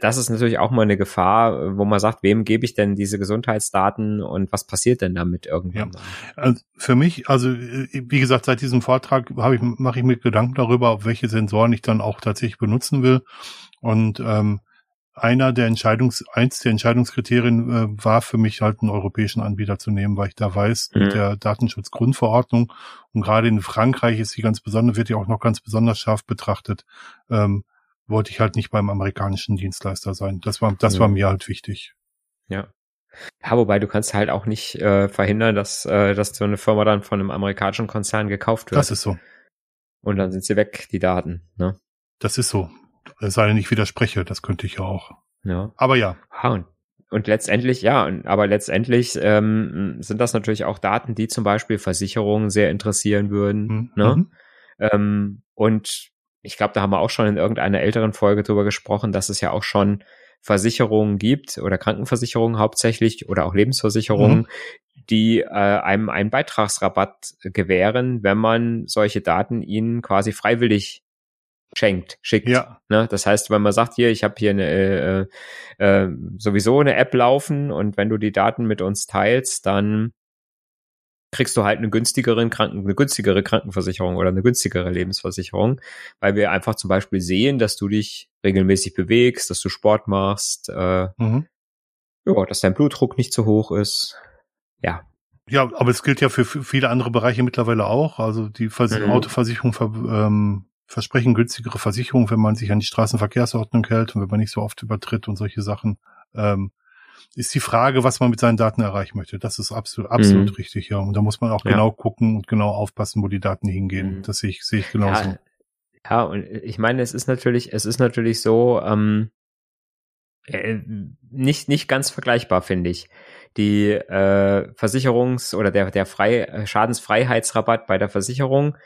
das ist natürlich auch mal eine Gefahr, wo man sagt, wem gebe ich denn diese Gesundheitsdaten und was passiert denn damit irgendwann? Ja. Also für mich, also wie gesagt, seit diesem Vortrag habe ich mache ich mir Gedanken darüber, auf welche Sensoren ich dann auch tatsächlich benutzen will. Und ähm, einer der Entscheidungs, eins der Entscheidungskriterien äh, war für mich halt einen europäischen Anbieter zu nehmen, weil ich da weiß, mhm. mit der Datenschutzgrundverordnung und gerade in Frankreich ist sie ganz besonders, wird ja auch noch ganz besonders scharf betrachtet. Ähm, wollte ich halt nicht beim amerikanischen Dienstleister sein. Das war, das ja. war mir halt wichtig. Ja. Ja, wobei du kannst halt auch nicht äh, verhindern, dass, äh, dass so eine Firma dann von einem amerikanischen Konzern gekauft wird. Das ist so. Und dann sind sie weg, die Daten, ne? Das ist so. Es sei denn, ich widerspreche, das könnte ich ja auch. Ja. Aber ja. Und, und letztendlich, ja, aber letztendlich ähm, sind das natürlich auch Daten, die zum Beispiel Versicherungen sehr interessieren würden. Mhm. Ne? Mhm. Ähm, und ich glaube, da haben wir auch schon in irgendeiner älteren Folge drüber gesprochen, dass es ja auch schon Versicherungen gibt oder Krankenversicherungen hauptsächlich oder auch Lebensversicherungen, mhm. die äh, einem einen Beitragsrabatt gewähren, wenn man solche Daten ihnen quasi freiwillig schenkt, schickt. Ja. Ne? Das heißt, wenn man sagt, hier, ich habe hier eine, äh, äh, sowieso eine App laufen und wenn du die Daten mit uns teilst, dann kriegst du halt eine günstigere, Kranken, eine günstigere Krankenversicherung oder eine günstigere Lebensversicherung, weil wir einfach zum Beispiel sehen, dass du dich regelmäßig bewegst, dass du Sport machst, äh, mhm. ja, dass dein Blutdruck nicht zu hoch ist. Ja. Ja, aber es gilt ja für viele andere Bereiche mittlerweile auch. Also die Vers mhm. Autoversicherung ver ähm, versprechen günstigere Versicherungen, wenn man sich an die Straßenverkehrsordnung hält und wenn man nicht so oft übertritt und solche Sachen. Ähm, ist die Frage, was man mit seinen Daten erreichen möchte. Das ist absolut, absolut mhm. richtig, ja. Und da muss man auch ja. genau gucken und genau aufpassen, wo die Daten hingehen. Mhm. Das sehe ich, sehe ich genauso. Ja, ja, und ich meine, es ist natürlich, es ist natürlich so, ähm, äh, nicht, nicht ganz vergleichbar, finde ich. Die äh, Versicherungs- oder der, der Frei Schadensfreiheitsrabatt bei der Versicherung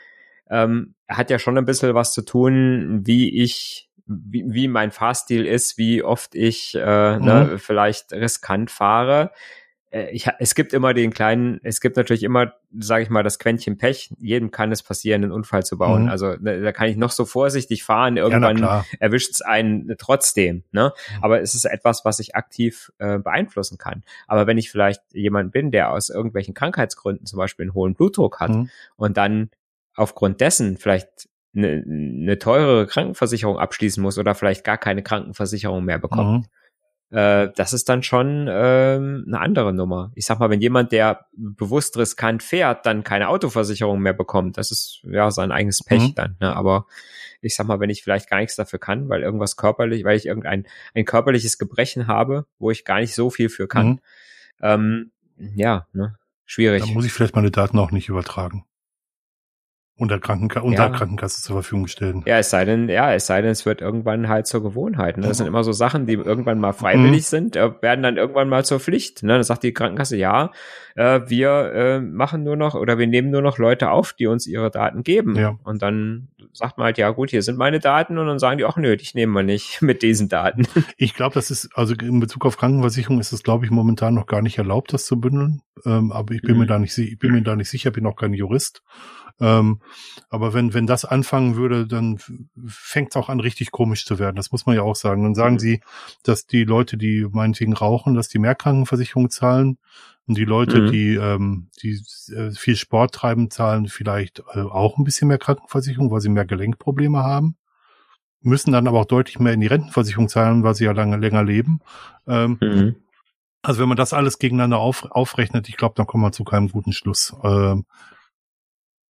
ähm, hat ja schon ein bisschen was zu tun, wie ich wie, wie mein Fahrstil ist, wie oft ich äh, mhm. ne, vielleicht riskant fahre. Äh, ich, es gibt immer den kleinen, es gibt natürlich immer, sage ich mal, das Quäntchen Pech. Jedem kann es passieren, einen Unfall zu bauen. Mhm. Also ne, da kann ich noch so vorsichtig fahren, irgendwann ja, erwischt es einen trotzdem. Ne? Mhm. Aber es ist etwas, was ich aktiv äh, beeinflussen kann. Aber wenn ich vielleicht jemand bin, der aus irgendwelchen Krankheitsgründen zum Beispiel einen hohen Blutdruck hat mhm. und dann aufgrund dessen vielleicht eine, eine teurere Krankenversicherung abschließen muss oder vielleicht gar keine Krankenversicherung mehr bekommt. Mhm. Äh, das ist dann schon ähm, eine andere Nummer. Ich sag mal, wenn jemand, der bewusst riskant fährt, dann keine Autoversicherung mehr bekommt, das ist ja sein eigenes Pech mhm. dann. Ne? Aber ich sag mal, wenn ich vielleicht gar nichts dafür kann, weil irgendwas körperlich, weil ich irgendein ein körperliches Gebrechen habe, wo ich gar nicht so viel für kann, mhm. ähm, ja, ne, schwierig. Da muss ich vielleicht meine Daten auch nicht übertragen unter, Krankenka unter ja. Krankenkasse zur Verfügung stellen. Ja, es sei denn, ja, es sei denn, es wird irgendwann halt zur Gewohnheit. Ne? Das sind immer so Sachen, die irgendwann mal freiwillig mhm. sind, äh, werden dann irgendwann mal zur Pflicht. Ne? Dann sagt die Krankenkasse, ja, äh, wir äh, machen nur noch oder wir nehmen nur noch Leute auf, die uns ihre Daten geben. Ja. Und dann sagt man halt, ja gut, hier sind meine Daten und dann sagen die, ach nö, ich nehme mal nicht [LAUGHS] mit diesen Daten. [LAUGHS] Ich glaube, das ist, also in Bezug auf Krankenversicherung ist es, glaube ich, momentan noch gar nicht erlaubt, das zu bündeln. Ähm, aber ich bin mhm. mir da nicht, ich bin mir da nicht sicher, bin auch kein Jurist. Ähm, aber wenn, wenn das anfangen würde, dann fängt es auch an, richtig komisch zu werden. Das muss man ja auch sagen. Dann sagen mhm. sie, dass die Leute, die meinetwegen rauchen, dass die mehr Krankenversicherung zahlen. Und die Leute, mhm. die, ähm, die äh, viel Sport treiben, zahlen vielleicht äh, auch ein bisschen mehr Krankenversicherung, weil sie mehr Gelenkprobleme haben. Müssen dann aber auch deutlich mehr in die Rentenversicherung zahlen, weil sie ja lange länger leben. Ähm, mhm. Also wenn man das alles gegeneinander auf, aufrechnet, ich glaube, dann kommt man zu keinem guten Schluss. Ähm,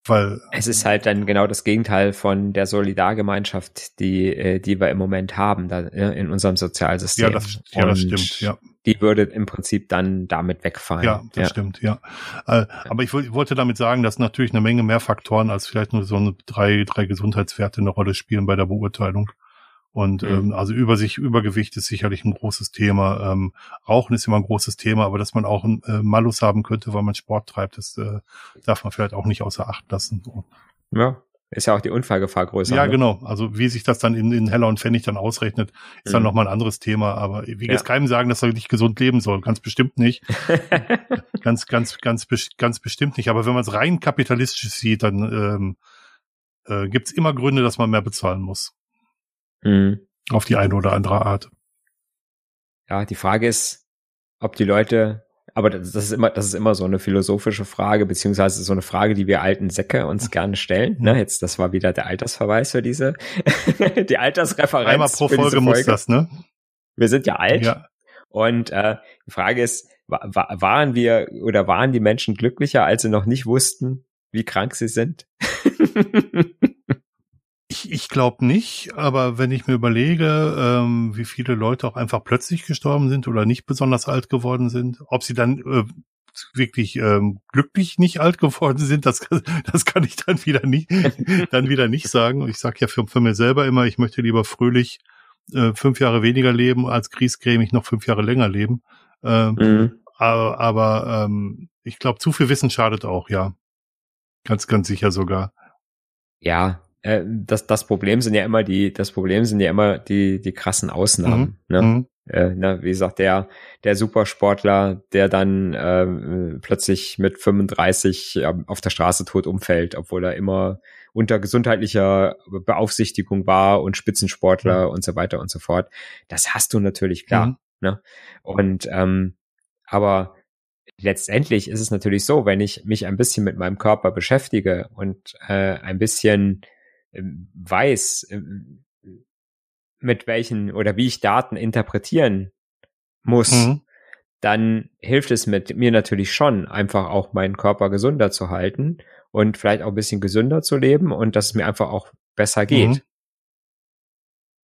weil es ist halt dann genau das Gegenteil von der Solidargemeinschaft, die, äh, die wir im Moment haben da, in unserem Sozialsystem. Ja, das, ja, das stimmt, ja. Die würde im Prinzip dann damit wegfallen. Ja, das ja. stimmt, ja. Äh, aber ich, ich, wollte damit sagen, dass natürlich eine Menge mehr Faktoren als vielleicht nur so eine drei, drei Gesundheitswerte eine Rolle spielen bei der Beurteilung. Und mhm. ähm, also über sich, Übergewicht ist sicherlich ein großes Thema. Ähm, Rauchen ist immer ein großes Thema, aber dass man auch einen äh, Malus haben könnte, weil man Sport treibt, das äh, darf man vielleicht auch nicht außer Acht lassen. Ja. ist ja auch die Unfallgefahr größer. Ja, ne? genau. Also wie sich das dann in, in Heller und Pfennig dann ausrechnet, ist mhm. dann nochmal ein anderes Thema. Aber ich will ja. jetzt keinem sagen, dass er nicht gesund leben soll. Ganz bestimmt nicht. [LAUGHS] ganz, ganz, ganz, ganz bestimmt nicht. Aber wenn man es rein kapitalistisch sieht, dann ähm, äh, gibt immer Gründe, dass man mehr bezahlen muss. Mhm. Auf die eine oder andere Art. Ja, die Frage ist, ob die Leute aber das ist immer, das ist immer so eine philosophische Frage, beziehungsweise so eine Frage, die wir alten Säcke uns gerne stellen. Ne, jetzt, das war wieder der Altersverweis für diese, [LAUGHS] die Altersreferenz. Einmal pro Folge, Folge, muss das, ne? Wir sind ja alt. Ja. Und äh, die Frage ist, waren wir oder waren die Menschen glücklicher, als sie noch nicht wussten, wie krank sie sind? [LAUGHS] Ich, ich glaube nicht, aber wenn ich mir überlege, ähm, wie viele Leute auch einfach plötzlich gestorben sind oder nicht besonders alt geworden sind, ob sie dann äh, wirklich ähm, glücklich nicht alt geworden sind, das, [LAUGHS] das kann ich dann wieder nicht, [LAUGHS] dann wieder nicht sagen. Ich sage ja für, für mir selber immer, ich möchte lieber fröhlich äh, fünf Jahre weniger leben, als griesgrämig noch fünf Jahre länger leben. Ähm, mhm. Aber, aber ähm, ich glaube, zu viel Wissen schadet auch, ja. Ganz, ganz sicher sogar. Ja, äh, das, das Problem sind ja immer die, das Problem sind ja immer die, die krassen Ausnahmen. Mhm. Ne? Mhm. Äh, ne, wie gesagt, der, der Supersportler, der dann äh, plötzlich mit 35 äh, auf der Straße tot umfällt, obwohl er immer unter gesundheitlicher Beaufsichtigung war und Spitzensportler mhm. und so weiter und so fort. Das hast du natürlich klar. Mhm. Ne? Und ähm, aber letztendlich ist es natürlich so, wenn ich mich ein bisschen mit meinem Körper beschäftige und äh, ein bisschen ähm, weiß, ähm, mit welchen oder wie ich Daten interpretieren muss, mhm. dann hilft es mit mir natürlich schon, einfach auch meinen Körper gesunder zu halten und vielleicht auch ein bisschen gesünder zu leben und dass es mir einfach auch besser geht. Mhm.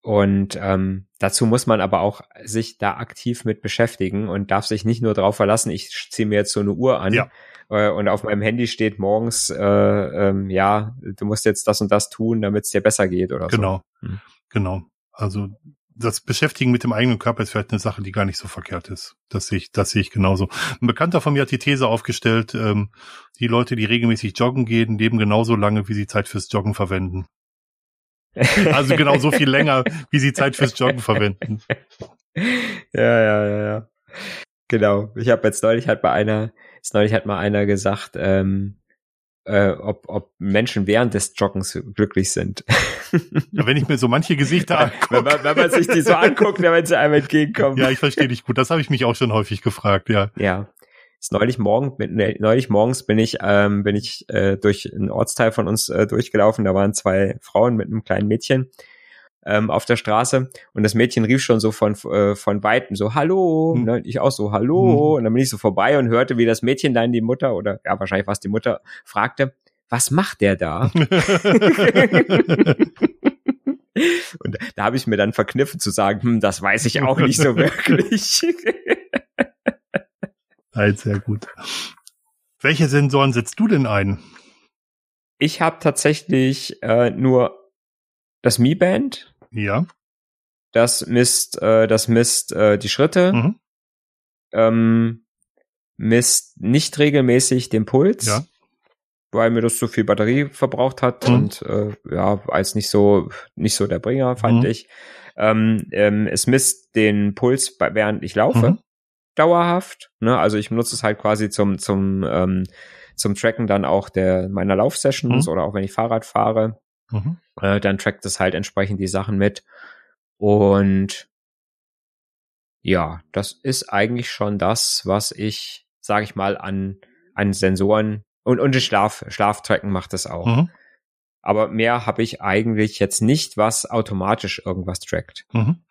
Und ähm, dazu muss man aber auch sich da aktiv mit beschäftigen und darf sich nicht nur darauf verlassen, ich ziehe mir jetzt so eine Uhr an, ja äh, und auf meinem Handy steht morgens, äh, ähm, ja, du musst jetzt das und das tun, damit es dir besser geht oder genau, so. Genau, genau. Also das Beschäftigen mit dem eigenen Körper ist vielleicht eine Sache, die gar nicht so verkehrt ist. Das sehe ich, das sehe ich genauso. Ein Bekannter von mir hat die These aufgestellt, ähm, die Leute, die regelmäßig joggen gehen, leben genauso lange, wie sie Zeit fürs Joggen verwenden. [LAUGHS] Also genau so viel länger, wie sie Zeit fürs Joggen verwenden. Ja, ja, ja, ja. Genau. Ich habe jetzt neulich halt bei einer Jetzt neulich hat mal einer gesagt, ähm, äh, ob, ob Menschen während des Joggens glücklich sind. Ja, wenn ich mir so manche Gesichter [LAUGHS] angucke. Wenn man, wenn man sich die so anguckt, wenn sie einem entgegenkommen. Ja, ich verstehe dich gut. Das habe ich mich auch schon häufig gefragt, ja. Ja. Ist neulich morgen, ne, neulich morgens bin ich, ähm, bin ich äh, durch einen Ortsteil von uns äh, durchgelaufen. Da waren zwei Frauen mit einem kleinen Mädchen ähm, auf der Straße und das Mädchen rief schon so von äh, von weitem so Hallo, hm. ne? ich auch so Hallo hm. und dann bin ich so vorbei und hörte, wie das Mädchen dann die Mutter oder ja wahrscheinlich was die Mutter fragte, was macht der da? [LAUGHS] und da habe ich mir dann verkniffen zu sagen, hm, das weiß ich auch nicht so [LAUGHS] wirklich. halt sehr gut. Welche Sensoren setzt du denn ein? Ich habe tatsächlich äh, nur das Mi Band ja. Das misst, äh, das misst äh, die Schritte, mhm. ähm, misst nicht regelmäßig den Puls, ja. weil mir das zu viel Batterie verbraucht hat mhm. und äh, ja, als nicht so nicht so der Bringer fand mhm. ich. Ähm, ähm, es misst den Puls, während ich laufe, mhm. dauerhaft. Ne? Also ich benutze es halt quasi zum zum ähm, zum Tracken dann auch der meiner Laufsessions mhm. oder auch wenn ich Fahrrad fahre. Mhm. Äh, dann trackt es halt entsprechend die Sachen mit. Und ja, das ist eigentlich schon das, was ich, sage ich mal, an, an Sensoren und, und Schlaf, Schlaftracken macht das auch. Mhm. Aber mehr habe ich eigentlich jetzt nicht, was automatisch irgendwas trackt. Mhm.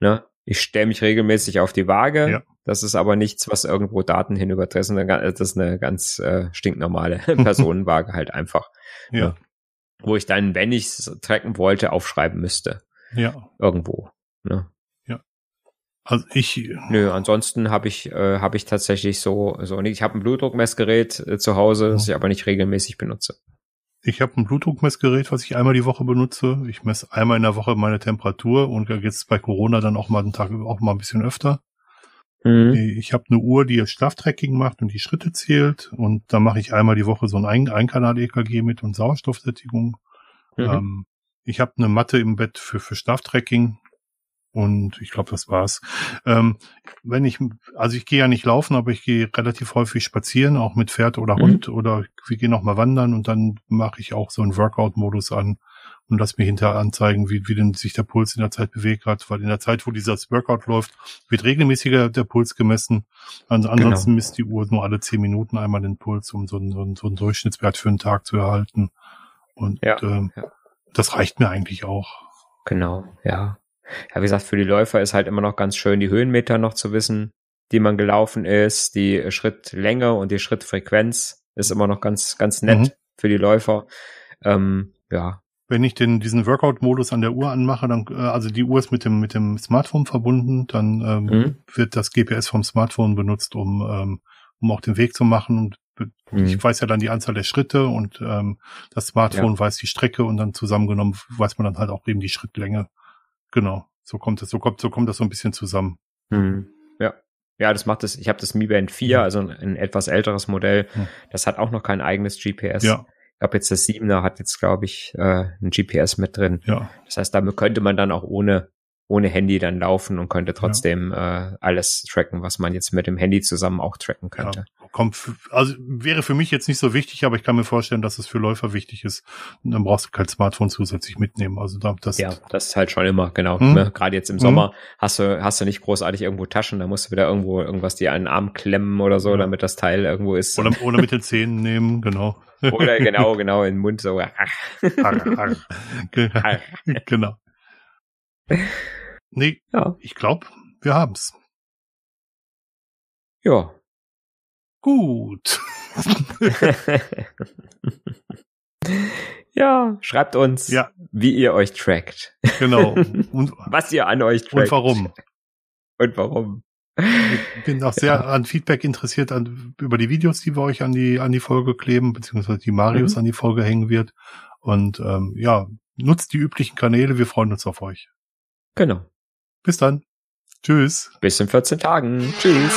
Ne? Ich stelle mich regelmäßig auf die Waage. Ja. Das ist aber nichts, was irgendwo Daten hinübertreffen. Das ist eine ganz äh, stinknormale [LAUGHS] Personenwaage halt einfach. Ja. Ne? Wo ich dann, wenn ich es tracken wollte, aufschreiben müsste. Ja. Irgendwo. Ne? Ja. Also ich. Nö, ansonsten habe ich äh, habe ich tatsächlich so so ich habe ein Blutdruckmessgerät äh, zu Hause, das ich aber nicht regelmäßig benutze. Ich habe ein Blutdruckmessgerät, was ich einmal die Woche benutze. Ich messe einmal in der Woche meine Temperatur und jetzt bei Corona dann auch mal einen Tag auch mal ein bisschen öfter. Mhm. Ich habe eine Uhr, die Schlaftracking macht und die Schritte zählt. Und da mache ich einmal die Woche so ein Ein Einkanal-EKG mit und Sauerstoffsättigung. Mhm. Ähm, ich habe eine Matte im Bett für, für Schlaftracking und ich glaube, das war's. Ähm, wenn ich, also ich gehe ja nicht laufen, aber ich gehe relativ häufig spazieren, auch mit Pferd oder mhm. Hund oder wir gehen auch mal wandern und dann mache ich auch so einen Workout-Modus an und lass mir hinterher anzeigen, wie, wie denn sich der Puls in der Zeit bewegt hat, weil in der Zeit, wo dieses Workout läuft, wird regelmäßiger der Puls gemessen. Also ansonsten genau. misst die Uhr nur alle zehn Minuten einmal den Puls, um so einen, so einen, so einen Durchschnittswert für einen Tag zu erhalten. Und ja, ähm, ja. das reicht mir eigentlich auch. Genau, ja. Ja, wie gesagt, für die Läufer ist halt immer noch ganz schön, die Höhenmeter noch zu wissen, die man gelaufen ist, die Schrittlänge und die Schrittfrequenz ist immer noch ganz, ganz nett mhm. für die Läufer. Ähm, ja, wenn ich den diesen Workout-Modus an der Uhr anmache, dann äh, also die Uhr ist mit dem mit dem Smartphone verbunden, dann ähm, mhm. wird das GPS vom Smartphone benutzt, um ähm, um auch den Weg zu machen und mhm. ich weiß ja dann die Anzahl der Schritte und ähm, das Smartphone ja. weiß die Strecke und dann zusammengenommen weiß man dann halt auch eben die Schrittlänge. Genau, so kommt es, so kommt so kommt das so ein bisschen zusammen. Mhm. Ja. Ja, das macht es. Ich habe das Mi Band 4, mhm. also ein, ein etwas älteres Modell. Mhm. Das hat auch noch kein eigenes GPS. Ja. Ich glaube jetzt das 7er hat jetzt, glaube ich, äh, ein GPS mit drin. Ja. Das heißt, damit könnte man dann auch ohne ohne Handy dann laufen und könnte trotzdem ja. äh, alles tracken, was man jetzt mit dem Handy zusammen auch tracken könnte. Ja, kommt, also wäre für mich jetzt nicht so wichtig, aber ich kann mir vorstellen, dass es für Läufer wichtig ist. Und dann brauchst du kein Smartphone zusätzlich mitnehmen. Also das ja, das ist halt schon immer genau. Hm? Ne? Gerade jetzt im Sommer hm? hast du hast du nicht großartig irgendwo Taschen, da musst du wieder irgendwo irgendwas dir an den Arm klemmen oder so, ja. damit das Teil irgendwo ist. Oder, oder mit den Zähnen nehmen, genau. Oder [LAUGHS] genau, genau in den Mund so. [LAUGHS] genau. Nee, ja. ich glaube, wir haben's. Ja. Gut. [LAUGHS] ja, schreibt uns, ja. wie ihr euch trackt. Genau. [LAUGHS] Und was ihr an euch trackt. Und warum. Und warum. Ich bin auch sehr an Feedback interessiert an, über die Videos, die wir euch an die, an die Folge kleben, beziehungsweise die Marius mhm. an die Folge hängen wird. Und ähm, ja, nutzt die üblichen Kanäle, wir freuen uns auf euch. Genau. Bis dann. Tschüss. Bis in 14 Tagen. Tschüss.